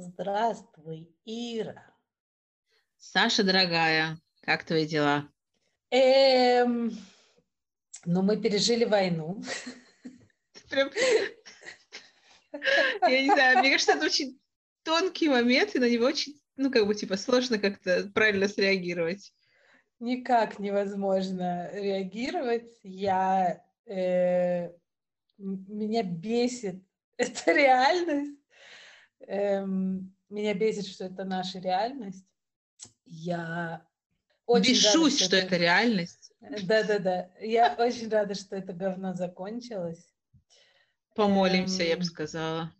Здравствуй, Ира. Саша, дорогая, как твои дела? Эм, ну, мы пережили войну. Прям... Я не знаю, мне кажется, это очень тонкий момент, и на него очень, ну, как бы, типа, сложно как-то правильно среагировать. Никак невозможно реагировать. Я... Э, меня бесит эта реальность. Эм, меня бесит, что это наша реальность. Я очень Бешусь, рада, что, что это, реальность. Да-да-да. Я очень рада, что это говно закончилось. Помолимся, эм... я бы сказала.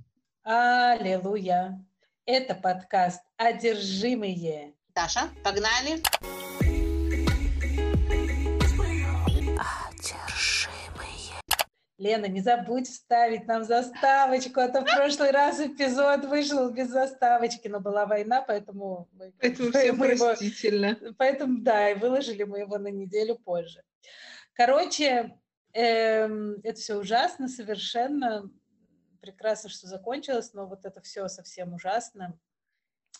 Аллилуйя. Это подкаст «Одержимые». Даша, погнали. Лена, не забудь вставить нам заставочку, а то в прошлый раз эпизод вышел без заставочки, но была война, поэтому... Мы, поэтому все мы простительно. Его, поэтому, да, и выложили мы его на неделю позже. Короче, эм, это все ужасно совершенно. Прекрасно, что закончилось, но вот это все совсем ужасно.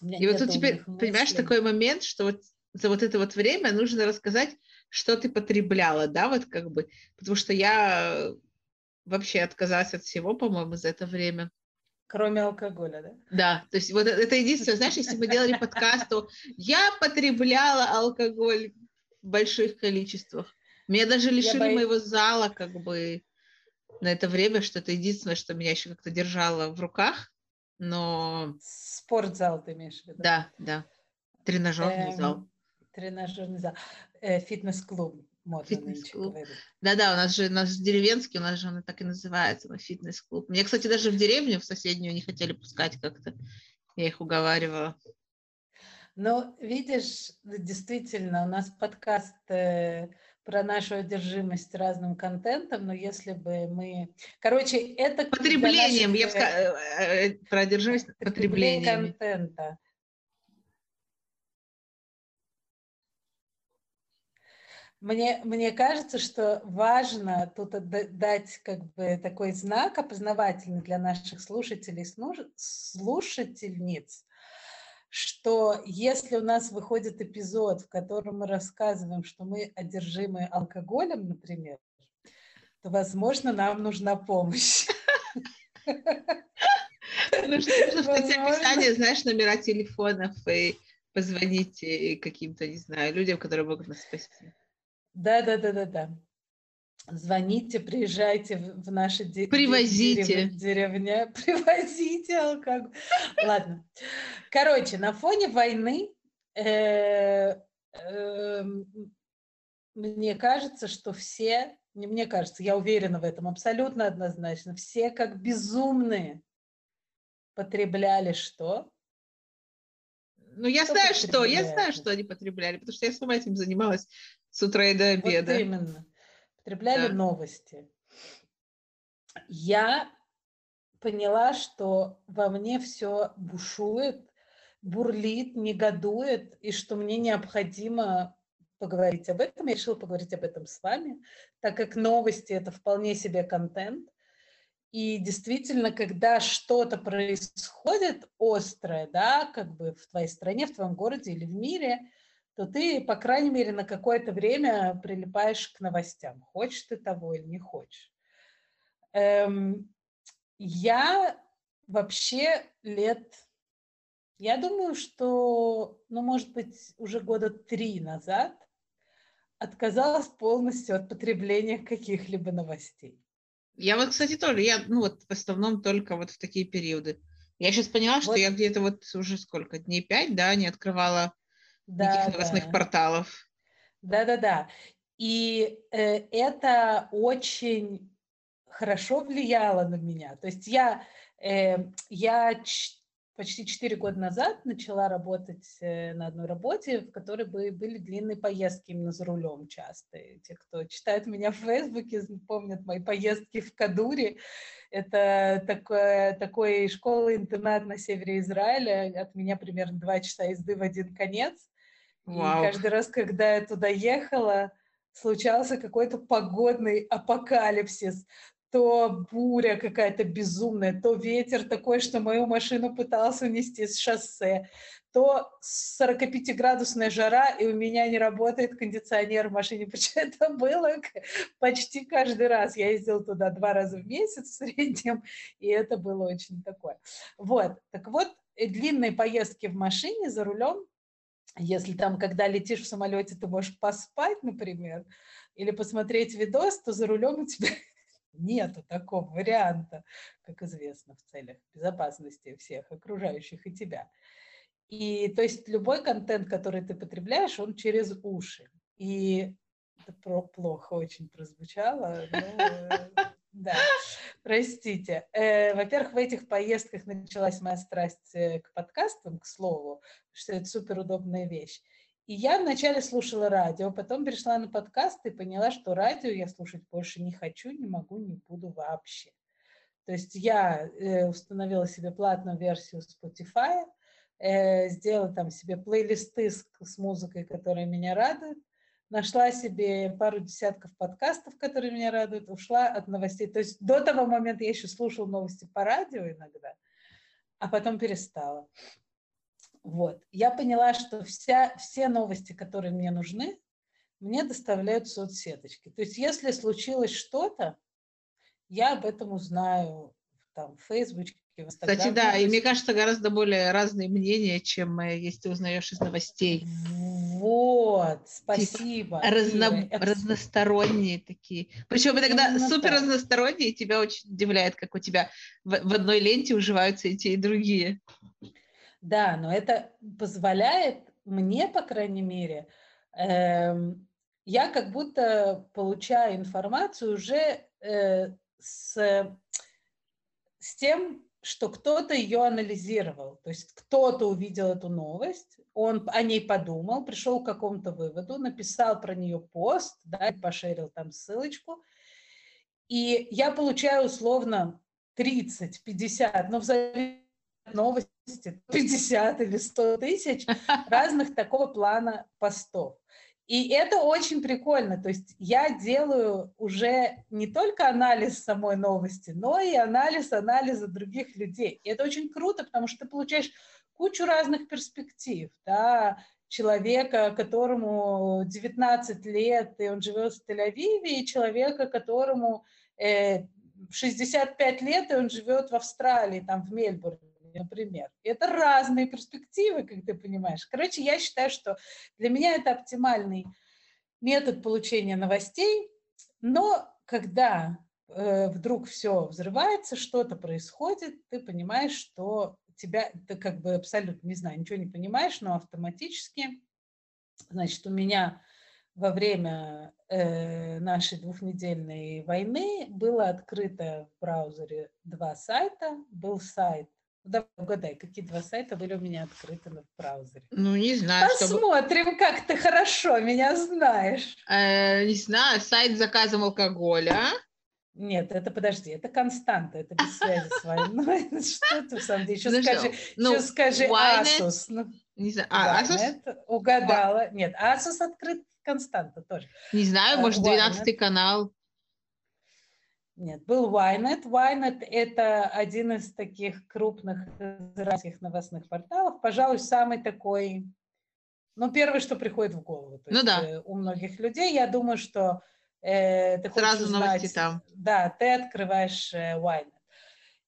И вот тут теперь, понимаешь, такой момент, что вот за вот это вот время нужно рассказать, что ты потребляла, да, вот как бы, потому что я вообще отказалась от всего, по-моему, за это время. Кроме алкоголя, да? Да, то есть вот это единственное, знаешь, если мы делали подкаст, то я потребляла алкоголь в больших количествах. Меня даже лишили боюсь... моего зала, как бы, на это время, что это единственное, что меня еще как-то держало в руках, но... Спортзал ты имеешь в виду? Да, да. Тренажерный эм, зал. Тренажерный зал. Э, фитнес-клуб модно нынче Да-да, у нас же у нас деревенский, у нас же он так и называется, на фитнес-клуб. Мне, кстати, даже в деревню, в соседнюю не хотели пускать как-то. Я их уговаривала. Ну, видишь, действительно, у нас подкаст э, про нашу одержимость разным контентом, но если бы мы... Короче, это... Потреблением, наших... я бы сказала, э, э, про одержимость потреблением. контента. Мне, мне кажется, что важно тут дать как бы такой знак опознавательный для наших слушателей, слушательниц, что если у нас выходит эпизод, в котором мы рассказываем, что мы одержимы алкоголем, например, то, возможно, нам нужна помощь. Нужно в описании, знаешь, номера телефонов и позвоните каким-то, не знаю, людям, которые могут нас спасти. Да, да, да, да, да. Звоните, приезжайте в наши де- Привозите. Дерев- деревня, привозите алкоголь. Ладно. Короче, на фоне войны э, э, мне кажется, что все, не мне кажется, я уверена в этом абсолютно однозначно, все как безумные потребляли что? Ну, я что знаю, что, я знаю, что они потребляли, потому что я сама этим занималась с утра и до обеда. Вот именно. Потребляли да. новости. Я поняла, что во мне все бушует, бурлит, негодует, и что мне необходимо поговорить об этом. Я решила поговорить об этом с вами, так как новости – это вполне себе контент. И действительно, когда что-то происходит острое, да, как бы в твоей стране, в твоем городе или в мире – то ты, по крайней мере, на какое-то время прилипаешь к новостям. Хочешь ты того или не хочешь. Эм, я вообще лет, я думаю, что, ну, может быть, уже года три назад отказалась полностью от потребления каких-либо новостей. Я вот, кстати, тоже, я, ну, вот в основном только вот в такие периоды. Я сейчас поняла, вот. что я где-то вот уже сколько, дней пять, да, не открывала да, никаких новостных да. порталов. Да-да-да. И э, это очень хорошо влияло на меня. То есть я, э, я почти 4 года назад начала работать э, на одной работе, в которой были длинные поездки именно за рулем часто. И те, кто читает меня в Фейсбуке, помнят мои поездки в Кадуре. Это такое, такой школа-интернат на севере Израиля. От меня примерно 2 часа езды в один конец. Вау. И каждый раз, когда я туда ехала, случался какой-то погодный апокалипсис. То буря какая-то безумная, то ветер такой, что мою машину пытался унести с шоссе, то 45-градусная жара, и у меня не работает кондиционер в машине. Почему это было почти каждый раз? Я ездила туда два раза в месяц в среднем, и это было очень такое. Вот, так вот, э, длинные поездки в машине за рулем, если там, когда летишь в самолете, ты можешь поспать, например, или посмотреть видос, то за рулем у тебя Нету такого варианта, как известно, в целях безопасности всех окружающих и тебя. И то есть любой контент, который ты потребляешь, он через уши. И это плохо очень прозвучало. Но, э, да, простите. Э, во-первых, в этих поездках началась моя страсть э, к подкастам, к слову, что это суперудобная вещь. И я вначале слушала радио, потом перешла на подкаст и поняла, что радио я слушать больше не хочу, не могу, не буду вообще. То есть я э, установила себе платную версию Spotify, э, сделала там себе плейлисты с, с музыкой, которая меня радует, нашла себе пару десятков подкастов, которые меня радуют, ушла от новостей. То есть до того момента я еще слушала новости по радио иногда, а потом перестала. Вот. Я поняла, что вся, все новости, которые мне нужны, мне доставляют соцсеточки. То есть если случилось что-то, я об этом узнаю там, в Фейсбуке, в Инстаграме. Кстати, да, и мне кажется, гораздо более разные мнения, чем э, если ты узнаешь из новостей. Вот, спасибо. Типа, разно, разносторонние такие. Причем иногда Именно супер так. разносторонние, тебя очень удивляет, как у тебя в, в одной ленте уживаются и те, и другие. Да, но это позволяет мне, по крайней мере, э, я как будто получаю информацию уже э, с, с тем, что кто-то ее анализировал. То есть кто-то увидел эту новость, он о ней подумал, пришел к какому-то выводу, написал про нее пост, да, пошерил там ссылочку. И я получаю условно 30, 50, но в зависимости новости 50 или 100 тысяч разных такого плана постов. И это очень прикольно. То есть я делаю уже не только анализ самой новости, но и анализ анализа других людей. И это очень круто, потому что ты получаешь кучу разных перспектив. Да? Человека, которому 19 лет, и он живет в Тель-Авиве, и человека, которому э, 65 лет, и он живет в Австралии, там в Мельбурне например. Это разные перспективы, как ты понимаешь. Короче, я считаю, что для меня это оптимальный метод получения новостей, но когда э, вдруг все взрывается, что-то происходит, ты понимаешь, что тебя, ты как бы абсолютно, не знаю, ничего не понимаешь, но автоматически, значит, у меня во время э, нашей двухнедельной войны было открыто в браузере два сайта. Был сайт Давай угадай, какие два сайта были у меня открыты в браузере. Ну, не знаю. Посмотрим, чтобы... как ты хорошо меня знаешь. Э, не знаю, сайт с заказом алкоголя. Нет, это подожди, это константа, это без связи с войной. Ну, что ты в самом деле? Еще скажи, ну, еще скажи Asus. Ну, не знаю, а, Asus? Угадала. Нет, Asus открыт константа тоже. Не знаю, может, 12 канал. Нет, был Ynet. Ynet – это один из таких крупных израильских новостных порталов. Пожалуй, самый такой, ну, первый, что приходит в голову. То ну есть, да. Э, у многих людей, я думаю, что э, ты Сразу хочешь новости узнать, там. Да, ты открываешь э, Ynet.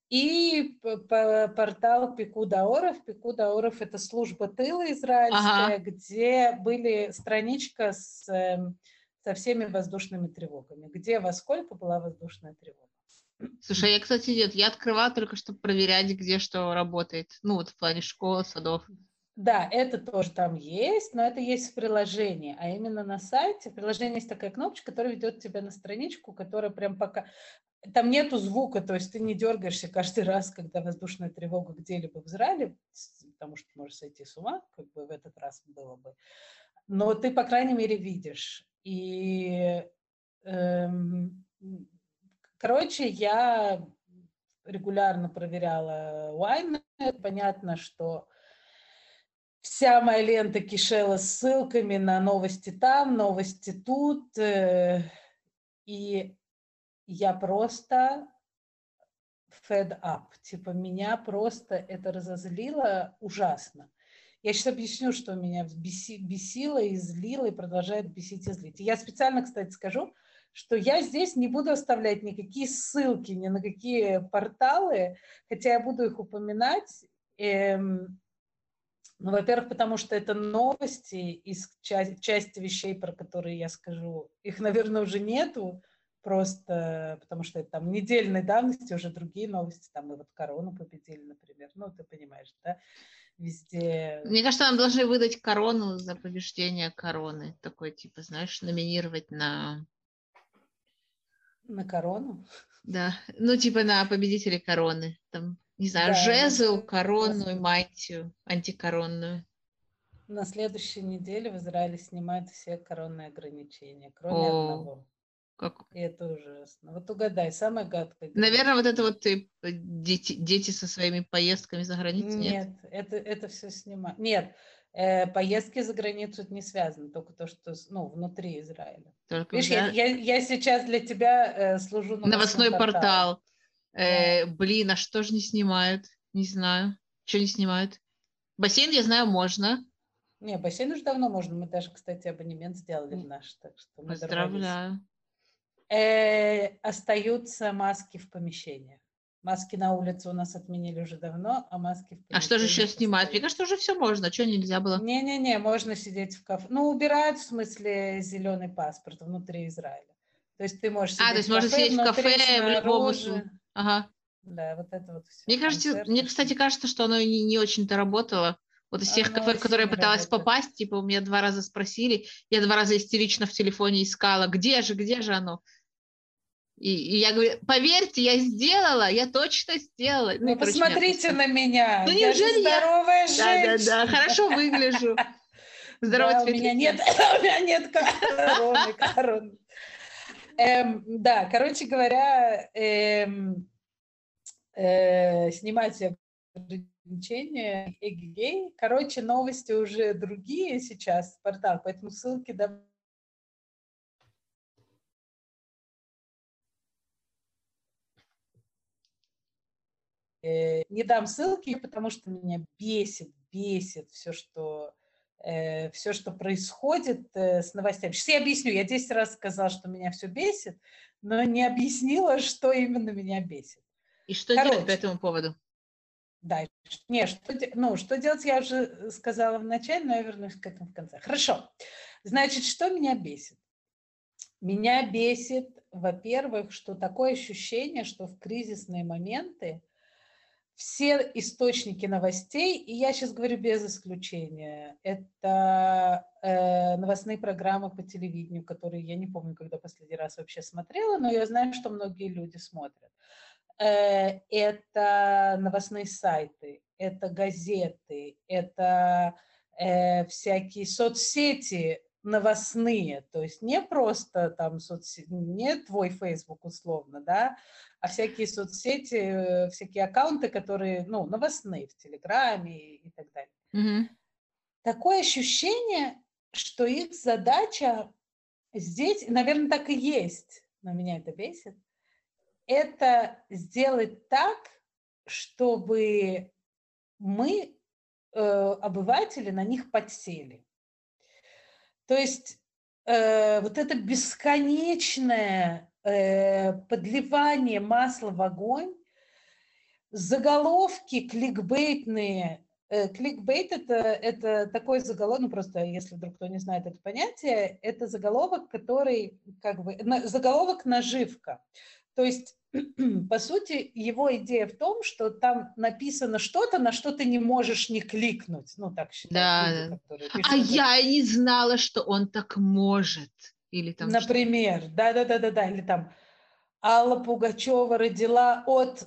И портал Пикуда Оров. Пикуда Оров – это служба тыла израильская, ага. где были страничка с эм, со всеми воздушными тревогами. Где во сколько была воздушная тревога? Слушай, я, кстати, нет, я открывала только, чтобы проверять, где что работает. Ну, вот в плане школ, садов. Да, это тоже там есть, но это есть в приложении, а именно на сайте. В приложении есть такая кнопочка, которая ведет тебя на страничку, которая прям пока... Там нету звука, то есть ты не дергаешься каждый раз, когда воздушная тревога где-либо в Израиле, потому что можешь сойти с ума, как бы в этот раз было бы. Но ты, по крайней мере, видишь и, эм, короче, я регулярно проверяла Wine. Понятно, что вся моя лента кишела ссылками на новости там, новости тут. Э, и я просто fed up. Типа меня просто это разозлило ужасно. Я сейчас объясню, что меня беси, бесило и злило, и продолжает бесить и злить. Я специально, кстати, скажу, что я здесь не буду оставлять никакие ссылки ни на какие порталы, хотя я буду их упоминать. Эм, ну, во-первых, потому что это новости из части, части вещей, про которые я скажу. Их, наверное, уже нету, просто потому что это там недельной давности уже другие новости, там и вот корону победили, например. Ну, ты понимаешь, да? Везде... Мне кажется, нам должны выдать корону за побеждение короны. Такой, типа, знаешь, номинировать на... На корону? Да, ну, типа на победителей короны. Там не знаю, да, жезл, корону и мантию антикоронную. На следующей неделе в Израиле снимают все коронные ограничения, кроме О, одного. Как? Это ужасно. Вот угадай, самое гадкое. Наверное, вот это вот ты, э, дети, дети со своими поездками за границу? Нет, нет это, это все снимают. Нет, э, поездки за границу не связаны, только то, что ну, внутри Израиля. Только Видишь, я, я, я сейчас для тебя э, служу новостной, новостной портал. портал. Э, блин, а что же не снимают? Не знаю. Что не снимают? Бассейн, я знаю, можно. Не, бассейн уже давно можно. Мы даже, кстати, абонемент сделали в наш. Так что мы Поздравляю. Э, остаются маски в помещениях. Маски на улице у нас отменили уже давно, а маски в А что же еще снимать? Мне кажется, уже все можно. Что нельзя было? Не-не-не, можно сидеть в кафе. Ну, убирают, в смысле, зеленый паспорт внутри Израиля. То есть ты можешь А, то есть можно сидеть в кафе в любом Ага. Да, вот это вот все. Мне кажется, мне, кстати, кажется, что оно не, не очень-то работало. Вот из тех оно кафе, в которые я пыталась работает. попасть, типа, у меня два раза спросили, я два раза истерично в телефоне искала, где же, где же оно? И, и я говорю, поверьте, я сделала, я точно сделала. Ну, ну посмотрите на меня. Ну, неужели я здоровая я... женщина? Да, да, да, хорошо выгляжу. Здорово да, у меня нет, у меня нет короны, короны. Эм, да, короче говоря, эм, э, снимать ограничения, эгегей. Короче, новости уже другие сейчас, портал, поэтому ссылки добавляю. Э, не дам ссылки, потому что меня бесит, бесит все, что э, все, что происходит э, с новостями. Сейчас я объясню. Я 10 раз сказала, что меня все бесит, но не объяснила, что именно меня бесит. И что Короче, делать по этому поводу? Да, не, что, ну, что делать, я уже сказала в начале, но я вернусь к этому в конце. Хорошо. Значит, что меня бесит? Меня бесит, во-первых, что такое ощущение, что в кризисные моменты все источники новостей, и я сейчас говорю без исключения, это э, новостные программы по телевидению, которые я не помню, когда последний раз вообще смотрела, но я знаю, что многие люди смотрят. Э, это новостные сайты, это газеты, это э, всякие соцсети новостные, то есть не просто там соцсети, не твой Facebook условно, да, а всякие соцсети, э, всякие аккаунты, которые, ну, новостные в Телеграме и так далее. Mm-hmm. Такое ощущение, что их задача здесь, наверное, так и есть, но меня это бесит, это сделать так, чтобы мы, э, обыватели, на них подсели. То есть э, вот это бесконечное э, подливание масла в огонь, заголовки кликбейтные. Э, кликбейт это, это такой заголовок, ну просто если вдруг кто не знает это понятие, это заголовок, который как бы, на, заголовок наживка. То есть по сути, его идея в том, что там написано что-то, на что ты не можешь не кликнуть. Ну, так считают да. люди, пишут, А я и не знала, что он так может. Или там Например, да-да-да-да-да, или там Алла Пугачева родила от...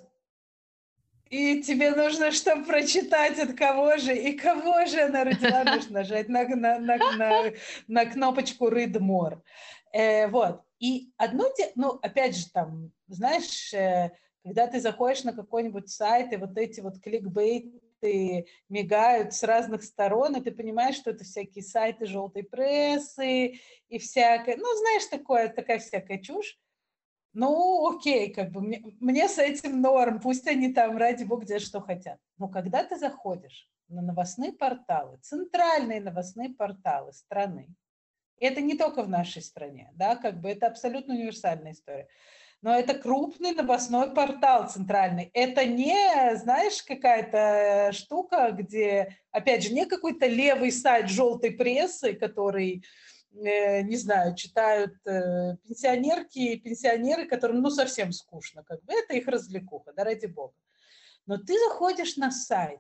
И тебе нужно, чтобы прочитать от кого же, и кого же она родила, нужно нажать на, на, на, на, на кнопочку «Read more». Э, вот. И одно, ну, опять же, там, знаешь, э, когда ты заходишь на какой-нибудь сайт, и вот эти вот кликбейты мигают с разных сторон, и ты понимаешь, что это всякие сайты желтой прессы и всякое, ну, знаешь, такое, такая всякая чушь. ну, окей, как бы мне, мне с этим норм, пусть они там, ради бога, делают, что хотят. Но когда ты заходишь на новостные порталы, центральные новостные порталы страны, и это не только в нашей стране, да, как бы это абсолютно универсальная история, но это крупный новостной портал центральный. Это не, знаешь, какая-то штука, где, опять же, не какой-то левый сайт желтой прессы, который Э, не знаю, читают э, пенсионерки и пенсионеры, которым ну совсем скучно, как бы это их развлекуха, да ради бога. Но ты заходишь на сайт,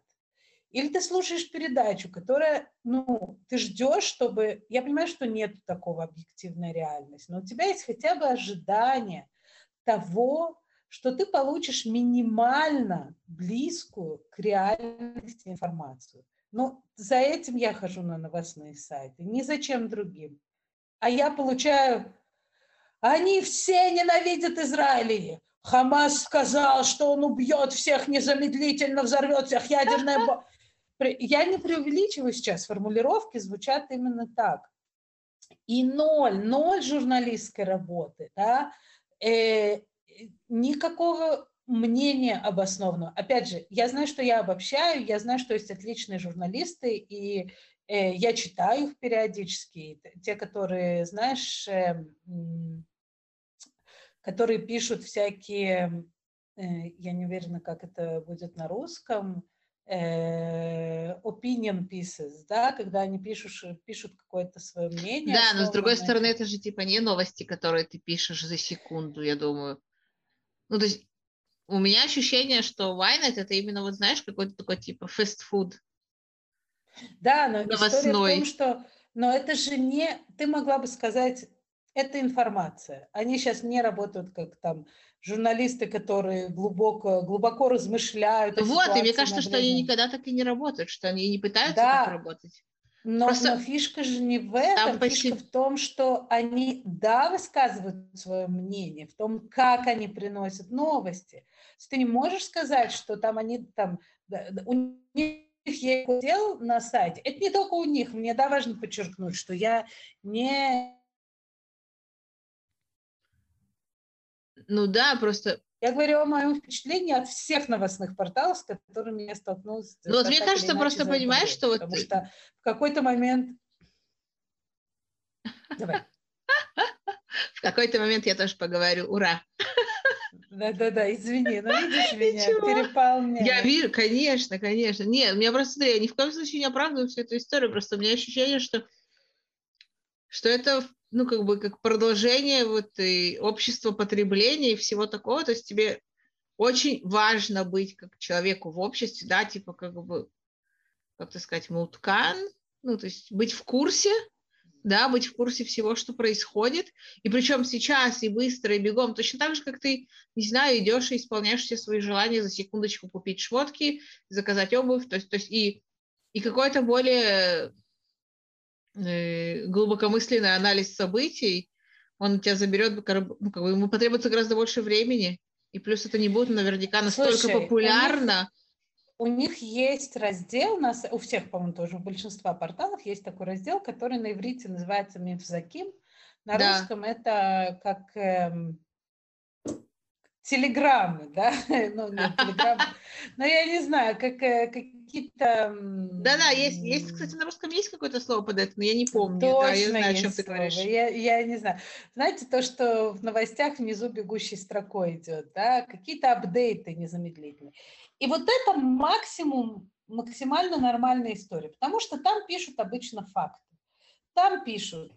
или ты слушаешь передачу, которая, ну, ты ждешь, чтобы... Я понимаю, что нет такого объективной реальности, но у тебя есть хотя бы ожидание того, что ты получишь минимально близкую к реальности информацию. Но за этим я хожу на новостные сайты, ни за чем другим. А я получаю, они все ненавидят Израиль. Хамас сказал, что он убьет всех незамедлительно, взорвет всех ядерная бомба. Я не преувеличиваю сейчас, формулировки звучат именно так. И ноль, ноль журналистской работы, да, э, никакого мнение обоснованного. Опять же, я знаю, что я обобщаю, я знаю, что есть отличные журналисты, и э, я читаю их периодически. Те, которые, знаешь, э, которые пишут всякие, э, я не уверена, как это будет на русском, opinion pieces, да, когда они пишут, пишут какое-то свое мнение. Да, но с другой стороны, это же типа не новости, которые ты пишешь за секунду, я думаю. Ну, то есть у меня ощущение, что Вайнет это именно, вот знаешь, какой-то такой типа фастфуд. Да, но новостной. история в том, что но это же не, ты могла бы сказать, это информация. Они сейчас не работают как там журналисты, которые глубоко, глубоко размышляют. Вот, и мне кажется, что они никогда так и не работают, что они не пытаются да. так работать. Но, Просто... но фишка же не в этом, Там фишка в том, что они, да, высказывают свое мнение, в том, как они приносят новости. Ты не можешь сказать, что там они там, у них есть дел на сайте. Это не только у них, мне, да, важно подчеркнуть, что я не... Ну да, просто я говорю о моем впечатлении от всех новостных порталов, с которыми я столкнулась. Ну вот мне кажется, просто понимаешь, что вот... Потому что в какой-то момент... Давай. В какой-то момент я тоже поговорю. Ура! Да-да-да, извини, но видишь меня, переполняю. Я вижу, конечно, конечно. Нет, у меня просто, смотри, я ни в коем случае не оправдываю всю эту историю, просто у меня ощущение, что, что это ну, как бы, как продолжение вот и общества потребления и всего такого, то есть тебе очень важно быть как человеку в обществе, да, типа, как бы, как то сказать, муткан, ну, то есть быть в курсе, да, быть в курсе всего, что происходит, и причем сейчас и быстро, и бегом, точно так же, как ты, не знаю, идешь и исполняешь все свои желания за секундочку купить шмотки, заказать обувь, то есть, то есть и, и какое-то более глубокомысленный анализ событий, он тебя заберет, ну, как бы ему потребуется гораздо больше времени, и плюс это не будет наверняка настолько Слушай, популярно. У них, у них есть раздел, у, нас, у всех, по-моему, тоже, у большинства порталов есть такой раздел, который на иврите называется Мифзаким, на да. русском это как эм, телеграммы, да, ну, не телеграммы, но я не знаю, как, э, какие-то... Да-да, есть, есть, кстати, на русском есть какое-то слово под это, но я не помню, Точно да, я знаю, о чем ты говоришь. Я, я не знаю. Знаете, то, что в новостях внизу бегущей строкой идет, да, какие-то апдейты незамедлительные. И вот это максимум, максимально нормальная история, потому что там пишут обычно факты. Там пишут,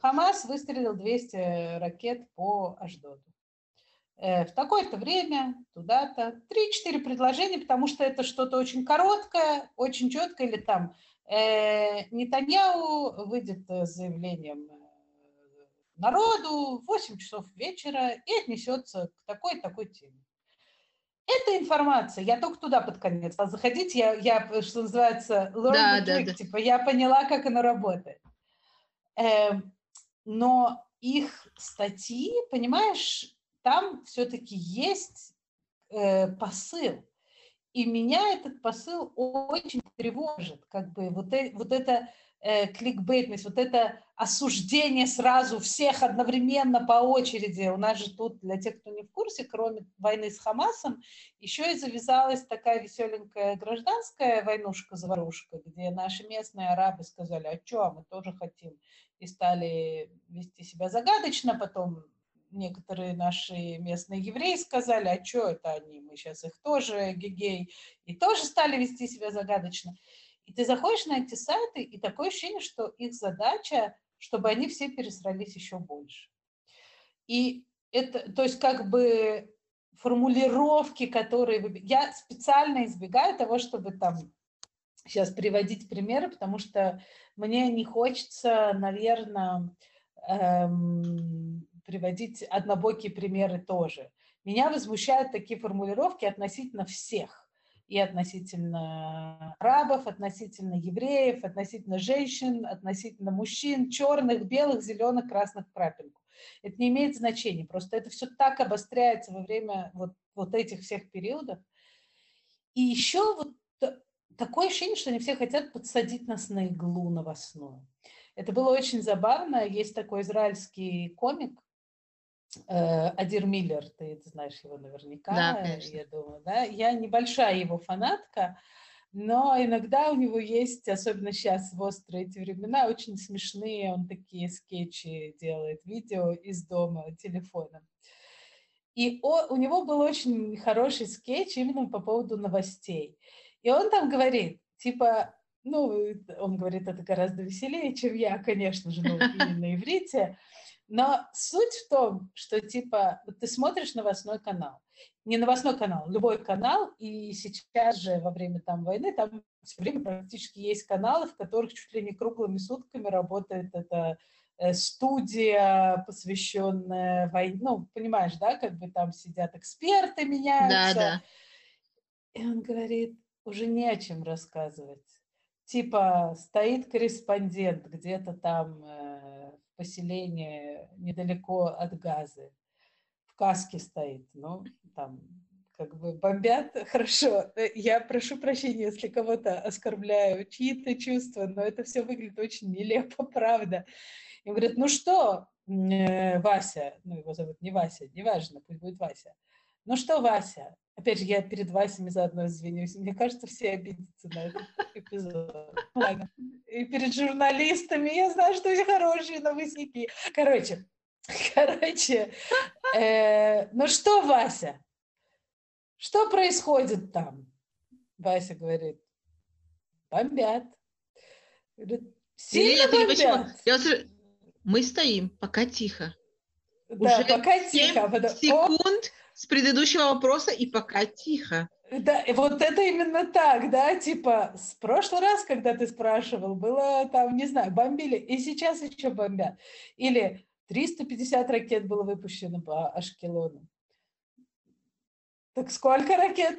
Хамас выстрелил 200 ракет по Аждоду. Э, в такое-то время, туда-то, три-четыре предложения, потому что это что-то очень короткое, очень четкое, или там э, Нетаньяу выйдет с заявлением э, народу в 8 часов вечера и отнесется к такой-такой теме. Эта информация, я только туда под конец стала заходить, я, я что называется, learn да, the trick, да, да. типа я поняла, как оно работает. Э, но их статьи, понимаешь, там все-таки есть э, посыл. И меня этот посыл очень тревожит, как бы вот, э, вот это э, кликбейтность, вот это осуждение сразу всех одновременно по очереди. У нас же тут, для тех, кто не в курсе, кроме войны с Хамасом, еще и завязалась такая веселенькая гражданская войнушка-заварушка, где наши местные арабы сказали, а что, мы тоже хотим, и стали вести себя загадочно, потом некоторые наши местные евреи сказали, а что это они, мы сейчас их тоже гигей, и тоже стали вести себя загадочно. И ты заходишь на эти сайты, и такое ощущение, что их задача, чтобы они все пересрались еще больше. И это, то есть как бы формулировки, которые... Я специально избегаю того, чтобы там сейчас приводить примеры, потому что мне не хочется, наверное, эм, приводить однобокие примеры тоже. Меня возмущают такие формулировки относительно всех и относительно арабов, относительно евреев, относительно женщин, относительно мужчин, черных, белых, зеленых, красных крапинку. Это не имеет значения, просто это все так обостряется во время вот, вот этих всех периодов. И еще вот такое ощущение, что они все хотят подсадить нас на иглу новостную. Это было очень забавно. Есть такой израильский комик, Адир Миллер, ты знаешь его наверняка, да, конечно. я думаю, да? Я небольшая его фанатка, но иногда у него есть, особенно сейчас в острые эти времена, очень смешные, он такие скетчи делает, видео из дома телефоном. И о, у него был очень хороший скетч именно по поводу новостей. И он там говорит, типа, ну, он говорит, это гораздо веселее, чем я, конечно же, ну, на иврите, но суть в том, что типа ты смотришь новостной канал, не новостной канал, любой канал, и сейчас же во время там войны там все время практически есть каналы, в которых чуть ли не круглыми сутками работает эта э, студия, посвященная войне. Ну, понимаешь, да, как бы там сидят эксперты, меняются. Да, да. И он говорит, уже не о чем рассказывать. Типа стоит корреспондент где-то там э, поселение недалеко от Газы. В каске стоит, ну, там как бы бомбят, хорошо. Э, я прошу прощения, если кого-то оскорбляю, чьи-то чувства, но это все выглядит очень нелепо, правда. И говорят, ну что, э, Вася, ну его зовут не Вася, неважно, пусть будет Вася. Ну что, Вася, Опять же, я перед Васями заодно извинюсь. Мне кажется, все обидятся на этот эпизод. Ладно. И перед журналистами. Я знаю, что они хорошие новостники. Короче, короче, э, ну что, Вася? Что происходит там? Вася говорит, бомбят. Говорит, сильно Нет, бомбят. Я, мы стоим, пока тихо. Да, Уже пока тихо. А секунд с предыдущего вопроса и пока тихо. Да, вот это именно так, да, типа, с прошлый раз, когда ты спрашивал, было там, не знаю, бомбили, и сейчас еще бомбят. Или 350 ракет было выпущено по Ашкелону. Так сколько ракет?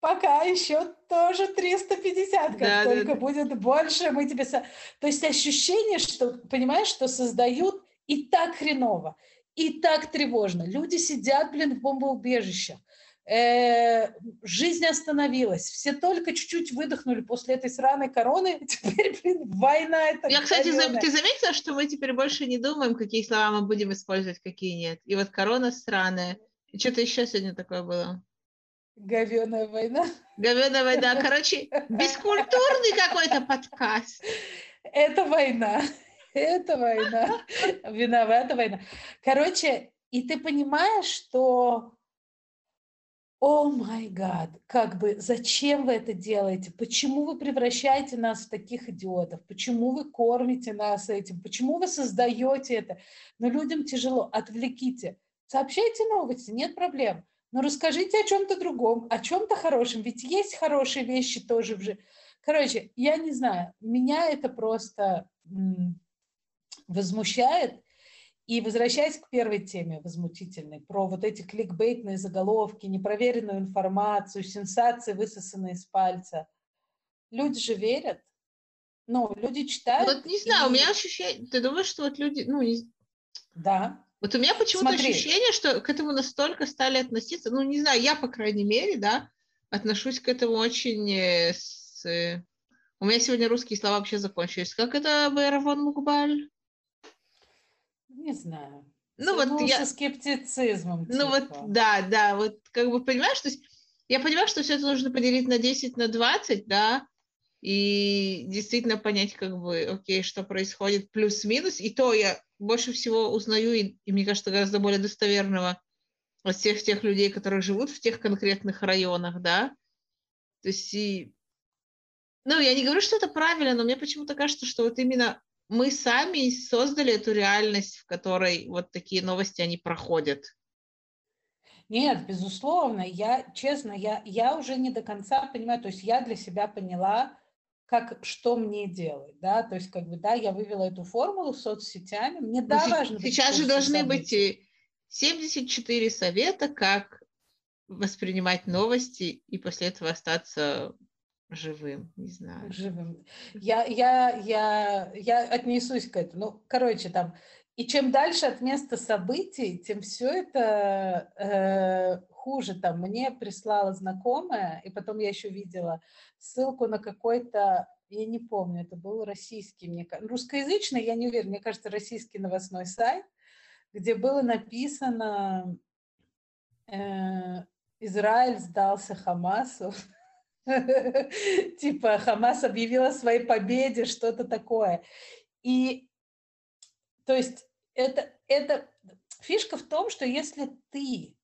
Пока еще тоже 350, как да, только да, да. будет больше, мы тебе... То есть ощущение, что, понимаешь, что создают и так хреново, и так тревожно. Люди сидят, блин, в бомбоубежищах. Э, жизнь остановилась. Все только чуть-чуть выдохнули после этой сраной короны. Теперь, блин, война это. Я, кстати, за, ты заметила, что мы теперь больше не думаем, какие слова мы будем использовать, какие нет. И вот корона сраная. И что-то еще сегодня такое было. Говеная война. Говеная война. Короче, бескультурный какой-то подкаст. Это война. Это война. Виновата война. Короче, и ты понимаешь, что о май гад, как бы, зачем вы это делаете? Почему вы превращаете нас в таких идиотов? Почему вы кормите нас этим? Почему вы создаете это? Но людям тяжело, отвлеките. Сообщайте новости, нет проблем. Но расскажите о чем-то другом, о чем-то хорошем. Ведь есть хорошие вещи тоже в жизни. Короче, я не знаю, меня это просто возмущает. И возвращаясь к первой теме возмутительной, про вот эти кликбейтные заголовки, непроверенную информацию, сенсации, высосанные из пальца. Люди же верят. Ну, люди читают. Вот не знаю, и... у меня ощущение, ты думаешь, что вот люди, ну, не... Да. Вот у меня почему-то ощущение, что к этому настолько стали относиться, ну, не знаю, я, по крайней мере, да, отношусь к этому очень э, с... Э, у меня сегодня русские слова вообще закончились. Как это Бэравон Мукбаль? Не знаю. Ну вот я... со скептицизмом. Ну вот, типа. да, да, вот как бы понимаешь, то есть я понимаю, что все это нужно поделить на 10, на 20, да, и действительно понять, как бы, окей, что происходит, плюс-минус. И то я больше всего узнаю, и, и мне кажется, гораздо более достоверного от всех тех людей, которые живут в тех конкретных районах, да. То есть, и, ну, я не говорю, что это правильно, но мне почему-то кажется, что вот именно мы сами создали эту реальность, в которой вот такие новости, они проходят. Нет, безусловно, я, честно, я, я уже не до конца понимаю, то есть я для себя поняла, как, что мне делать, да, то есть как бы, да, я вывела эту формулу соцсетями, мне, да, ну, важно Сейчас же должны событий. быть 74 совета, как воспринимать новости и после этого остаться живым, не знаю. Живым. Я, я, я, я отнесусь к этому. Ну, короче, там, и чем дальше от места событий, тем все это э, хуже. Там мне прислала знакомая, и потом я еще видела ссылку на какой-то, я не помню, это был российский, мне русскоязычный, я не уверена, мне кажется, российский новостной сайт, где было написано э, «Израиль сдался Хамасу». Типа Хамас объявила о своей победе, что-то такое. И то есть это, это фишка в том, что если ты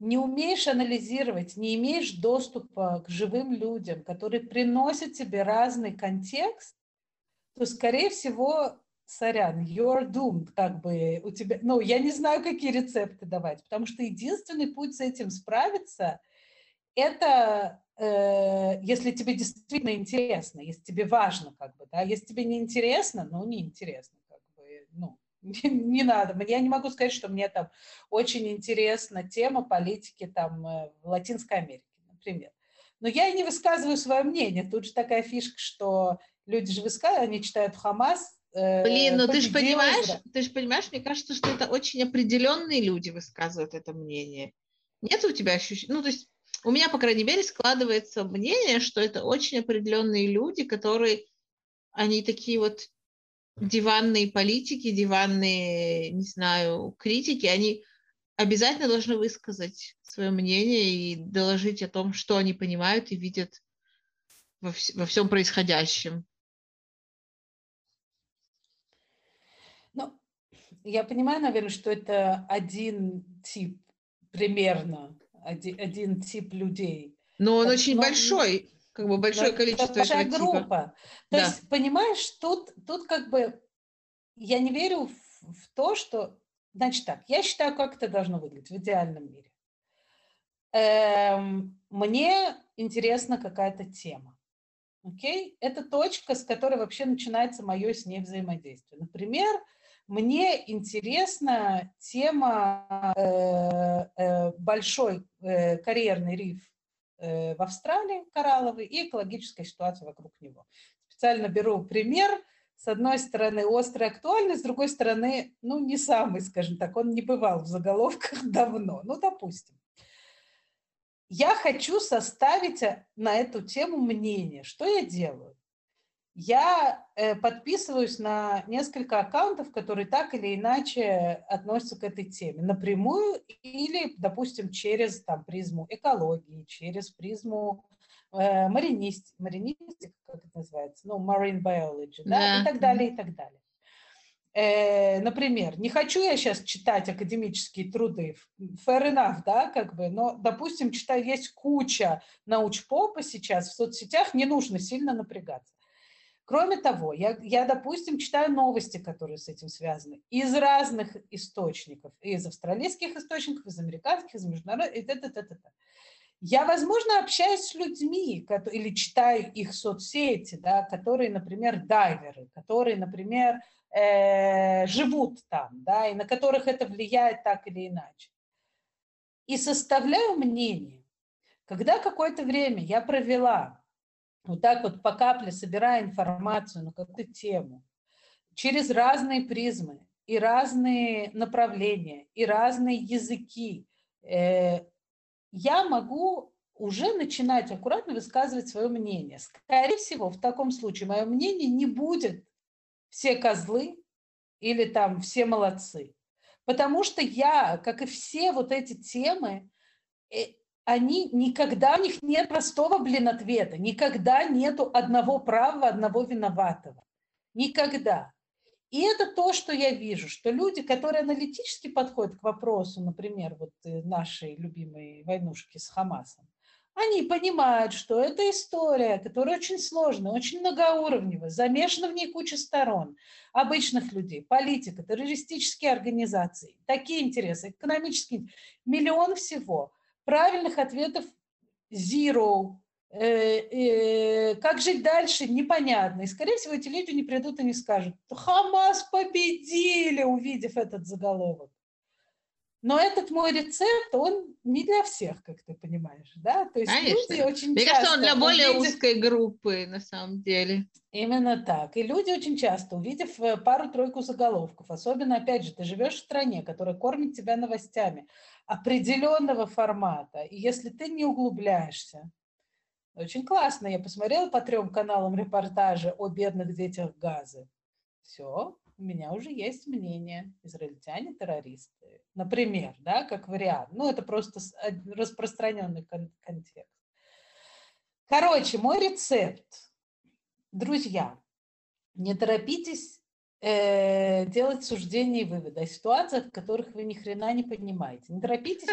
не умеешь анализировать, не имеешь доступа к живым людям, которые приносят тебе разный контекст, то, скорее всего, сорян, you're doomed, как бы у тебя, ну, я не знаю, какие рецепты давать, потому что единственный путь с этим справиться, это э, если тебе действительно интересно, если тебе важно, как бы, да, если тебе не интересно, ну, не интересно, как бы, ну, не надо. Я не могу сказать, что мне там очень интересна тема политики там э, в Латинской Америке, например. Но я и не высказываю свое мнение. Тут же такая фишка, что люди же высказывают, они читают Хамас, э, Блин, ну ты же понимаешь, ты же понимаешь, мне кажется, что это очень определенные люди высказывают это мнение. Нет у тебя ощущения? Ну, то есть у меня, по крайней мере, складывается мнение, что это очень определенные люди, которые, они такие вот диванные политики, диванные, не знаю, критики, они обязательно должны высказать свое мнение и доложить о том, что они понимают и видят во, вс- во всем происходящем. Ну, я понимаю, наверное, что это один тип примерно, один, один тип людей. Но он так, очень но... большой как бы большое количество большая этого группа. Типа. То да. есть, понимаешь, тут, тут как бы я не верю в, в то, что... Значит так, я считаю, как это должно выглядеть в идеальном мире. Эм, мне интересна какая-то тема. Окей? Это точка, с которой вообще начинается мое с ней взаимодействие. Например, мне интересна тема э, э, большой э, карьерный риф в Австралии, коралловый, и экологическая ситуация вокруг него. Специально беру пример. С одной стороны, острый актуальный, с другой стороны, ну, не самый, скажем так, он не бывал в заголовках давно. Ну, допустим. Я хочу составить на эту тему мнение. Что я делаю? Я э, подписываюсь на несколько аккаунтов, которые так или иначе относятся к этой теме, напрямую или, допустим, через там, призму экологии, через призму э, маринист, маринистик, как это называется, ну, marine biology, да, да. и так далее, и так далее. Э, например, не хочу я сейчас читать академические труды, fair enough, да, как бы, но, допустим, читаю, есть куча научпопа сейчас в соцсетях, не нужно сильно напрягаться. Кроме того, я, я, допустим, читаю новости, которые с этим связаны, из разных источников, из австралийских источников, из американских, из международных, и т.д. Я, возможно, общаюсь с людьми или читаю их соцсети, да, которые, например, дайверы, которые, например, э, живут там, да, и на которых это влияет так или иначе. И составляю мнение. Когда какое-то время я провела вот так вот по капле собирая информацию на какую-то тему, через разные призмы и разные направления, и разные языки, э, я могу уже начинать аккуратно высказывать свое мнение. Скорее всего, в таком случае мое мнение не будет все козлы или там все молодцы. Потому что я, как и все вот эти темы, э, они никогда, у них нет простого, блин, ответа. Никогда нету одного права, одного виноватого. Никогда. И это то, что я вижу, что люди, которые аналитически подходят к вопросу, например, вот э, нашей любимой войнушки с Хамасом, они понимают, что это история, которая очень сложная, очень многоуровневая, замешана в ней куча сторон, обычных людей, политика, террористические организации, такие интересы, экономические, миллион всего. Правильных ответов zero, э, э, как жить дальше, непонятно. И, скорее всего, эти люди не придут и не скажут, Хамас победили, увидев этот заголовок. Но этот мой рецепт, он не для всех, как ты понимаешь, да? То есть Конечно. люди очень Мне часто... кажется, он для более увидев... узкой группы, на самом деле. Именно так. И люди очень часто, увидев э, пару-тройку заголовков, особенно, опять же, ты живешь в стране, которая кормит тебя новостями определенного формата, и если ты не углубляешься, очень классно, я посмотрела по трем каналам репортажи о бедных детях Газы. Все, у меня уже есть мнение. Израильтяне террористы. Например, да, как вариант. Ну, это просто распространенный кон- контекст. Короче, мой рецепт. Друзья, не торопитесь э, делать суждения и выводы о ситуациях, в которых вы ни хрена не понимаете. Не торопитесь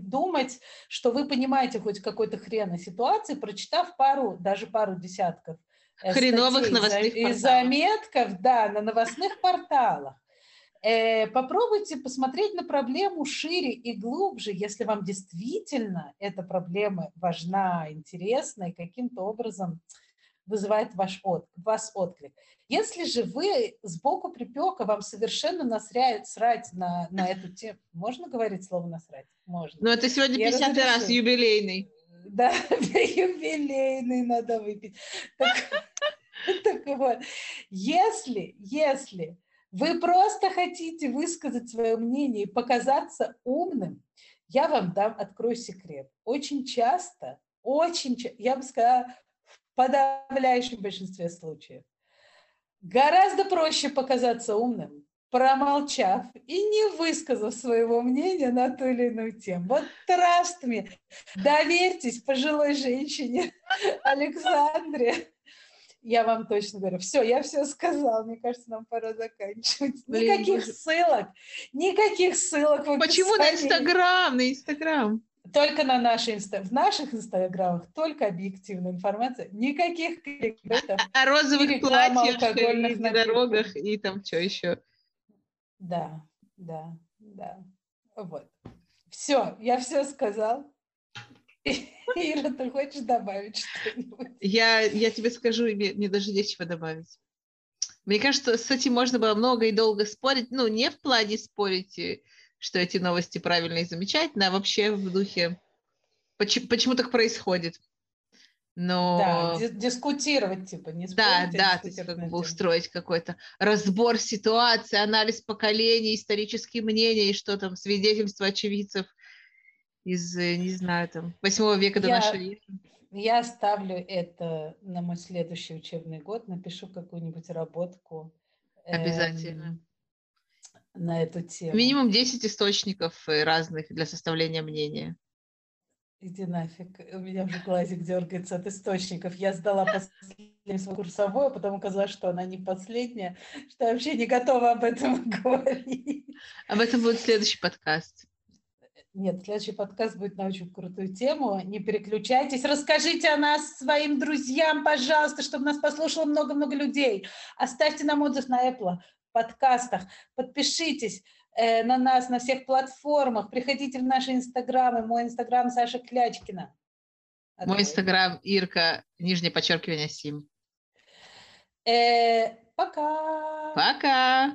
думать, что вы понимаете хоть какой-то хрен о ситуации, прочитав пару, даже пару десятков Э, Хреновых новостных и заметков, да, на новостных порталах. Э, попробуйте посмотреть на проблему шире и глубже, если вам действительно эта проблема важна, интересна и каким-то образом вызывает ваш от, вас отклик. Если же вы сбоку припека, вам совершенно насряет срать на, на эту тему. Можно говорить слово насрать? Можно. Но это сегодня 50 раз юбилейный. Да, юбилейный надо выпить. Так, так вот, если, если вы просто хотите высказать свое мнение и показаться умным, я вам дам, открою секрет. Очень часто, очень, я бы сказала, в подавляющем большинстве случаев, гораздо проще показаться умным, промолчав и не высказав своего мнения на ту или иную тему. Вот trust me, доверьтесь пожилой женщине Александре. Я вам точно говорю. Все, я все сказал. Мне кажется, нам пора заканчивать. Блин, никаких боже. ссылок. Никаких ссылок. Почему на Инстаграм? На Инстаграм. Только на наши инста... в наших инстаграмах только объективная информация, никаких кликбейтов. О розовых платьях и дорогах и там что еще. Да, да, да. Вот. Все, я все сказал. Ира, ты хочешь добавить что-нибудь? Я, я тебе скажу, мне, мне даже нечего добавить. Мне кажется, с этим можно было много и долго спорить. Ну, не в плане спорить, что эти новости правильные и замечательные, а вообще в духе, почему, почему так происходит. Но... Да, дискутировать, типа, не спорить, Да, а да, то есть как бы устроить какой-то разбор ситуации, анализ поколений, исторические мнения и что там, свидетельства очевидцев из, э, не знаю, там, восьмого века до я, нашей эры. Я ставлю это на мой следующий учебный год, напишу какую-нибудь работку. Обязательно. Эм, на эту тему. Минимум 10 источников э, разных для составления мнения. Иди нафиг, у меня уже глазик дергается от источников. Я сдала последнюю свою курсовую, а потом оказалось, что она не последняя, что я вообще не готова об этом говорить. Об этом будет следующий подкаст. Нет, следующий подкаст будет на очень крутую тему. Не переключайтесь. Расскажите о нас своим друзьям, пожалуйста, чтобы нас послушало много-много людей. Оставьте нам отзыв на Apple подкастах. Подпишитесь э, на нас на всех платформах. Приходите в наши инстаграмы. Мой инстаграм Саша Клячкина. А Мой инстаграм Ирка, нижнее подчеркивание Сим. Э, пока. Пока.